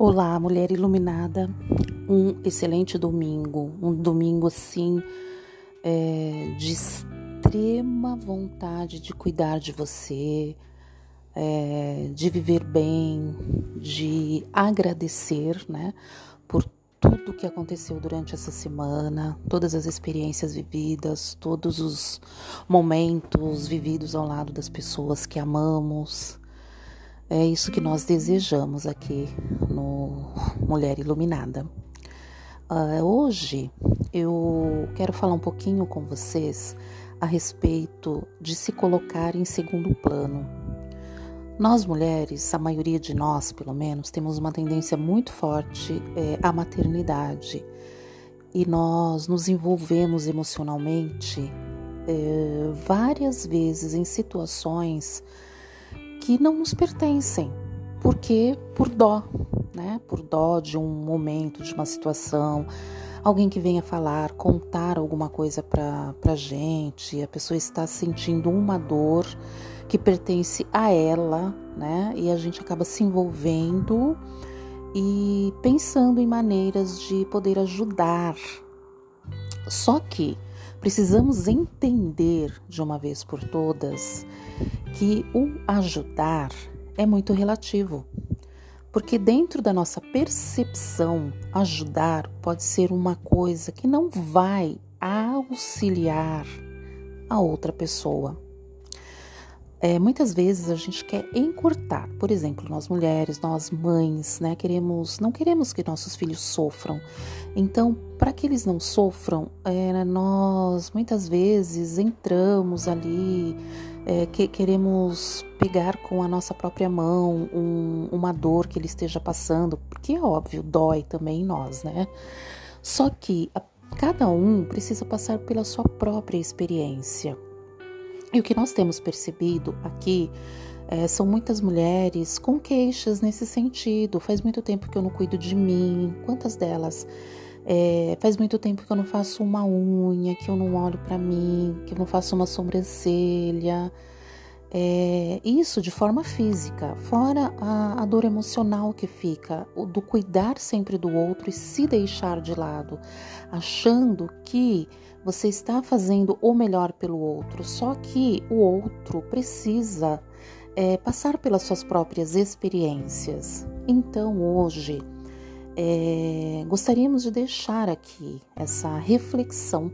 Olá, mulher iluminada. Um excelente domingo, um domingo assim é, de extrema vontade de cuidar de você, é, de viver bem, de agradecer, né, por tudo que aconteceu durante essa semana, todas as experiências vividas, todos os momentos vividos ao lado das pessoas que amamos. É isso que nós desejamos aqui no Mulher Iluminada. Uh, hoje eu quero falar um pouquinho com vocês a respeito de se colocar em segundo plano. Nós mulheres, a maioria de nós pelo menos, temos uma tendência muito forte é, à maternidade e nós nos envolvemos emocionalmente é, várias vezes em situações que não nos pertencem, porque por dó, né? Por dó de um momento, de uma situação, alguém que venha falar, contar alguma coisa para a gente, a pessoa está sentindo uma dor que pertence a ela, né? E a gente acaba se envolvendo e pensando em maneiras de poder ajudar. Só que precisamos entender de uma vez por todas que o ajudar é muito relativo. Porque dentro da nossa percepção, ajudar pode ser uma coisa que não vai auxiliar a outra pessoa. É, muitas vezes a gente quer encurtar, por exemplo, nós mulheres, nós mães, né, queremos, não queremos que nossos filhos sofram. Então, para que eles não sofram, é, nós muitas vezes entramos ali, é, que queremos pegar com a nossa própria mão um, uma dor que ele esteja passando, porque é óbvio, dói também em nós, né? Só que a, cada um precisa passar pela sua própria experiência. E o que nós temos percebido aqui é, são muitas mulheres com queixas nesse sentido. Faz muito tempo que eu não cuido de mim. Quantas delas? É, faz muito tempo que eu não faço uma unha, que eu não olho para mim, que eu não faço uma sobrancelha. É, isso de forma física, fora a, a, dor emocional que fica, o do cuidar sempre do outro e se deixar de lado, achando que você está fazendo o melhor pelo outro, só que o outro precisa é, passar pelas suas próprias experiências. Então, hoje, é, gostaríamos de deixar aqui essa reflexão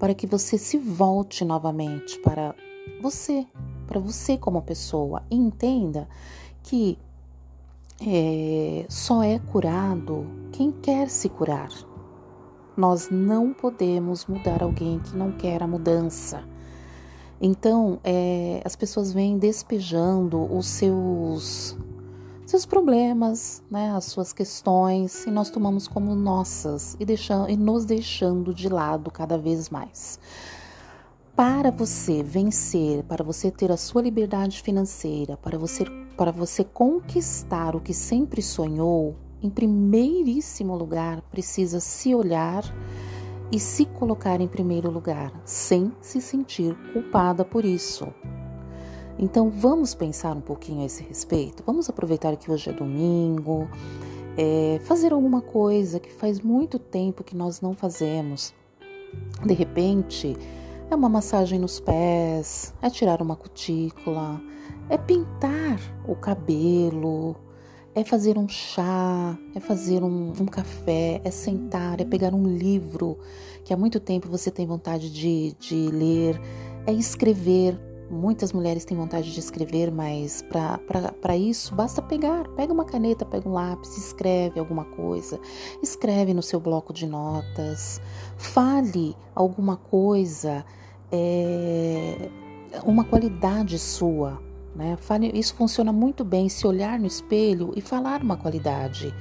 para que você se volte novamente para você, para você como pessoa. E entenda que é, só é curado quem quer se curar. Nós não podemos mudar alguém que não quer a mudança. Então, é, as pessoas vêm despejando os seus seus problemas, né, as suas questões, e nós tomamos como nossas e, deixando, e nos deixando de lado cada vez mais. Para você vencer, para você ter a sua liberdade financeira, para você, para você conquistar o que sempre sonhou, em primeiríssimo lugar precisa se olhar e se colocar em primeiro lugar, sem se sentir culpada por isso. Então vamos pensar um pouquinho a esse respeito. Vamos aproveitar que hoje é domingo, é, fazer alguma coisa que faz muito tempo que nós não fazemos. De repente, é uma massagem nos pés, é tirar uma cutícula, é pintar o cabelo, é fazer um chá, é fazer um, um, café, é sentar, é pegar um livro que há muito tempo você tem vontade de, de ler, é escrever. Muitas mulheres têm vontade de escrever, mas para isso basta pegar, pega uma caneta, pega um lápis, escreve alguma coisa, escreve no seu bloco de notas, fale alguma coisa é, uma qualidade sua. Né? Isso funciona muito bem se olhar no espelho e falar uma qualidade.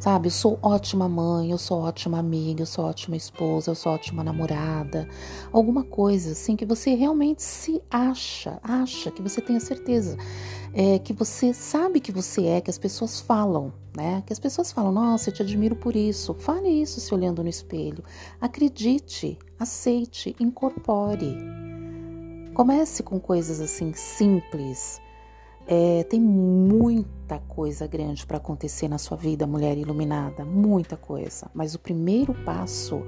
Sabe, eu sou ótima mãe, eu sou ótima amiga, eu sou ótima esposa, eu sou ótima namorada. Alguma coisa assim que você realmente se acha, acha, que você tenha certeza. É, que você sabe que você é, que as pessoas falam, né? Que as pessoas falam, nossa, eu te admiro por isso. Fale isso se olhando no espelho. Acredite, aceite, incorpore. Comece com coisas assim simples. É, tem muita coisa grande para acontecer na sua vida, mulher iluminada, muita coisa. Mas o primeiro passo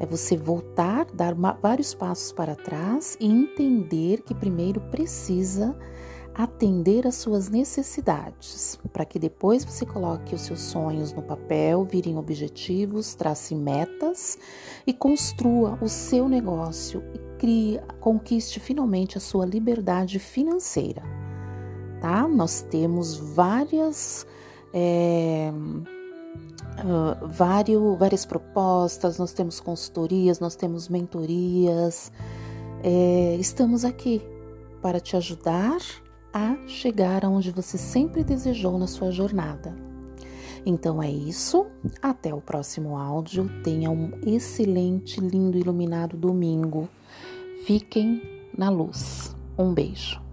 é você voltar, dar vários passos para trás e entender que primeiro precisa atender às suas necessidades, para que depois você coloque os seus sonhos no papel, virem objetivos, trace metas e construa o seu negócio e crie, conquiste finalmente a sua liberdade financeira. Tá? Nós temos várias é, uh, vários, várias propostas, nós temos consultorias, nós temos mentorias. É, estamos aqui para te ajudar a chegar aonde você sempre desejou na sua jornada. Então é isso, até o próximo áudio. Tenha um excelente, lindo, iluminado domingo. Fiquem na luz. Um beijo.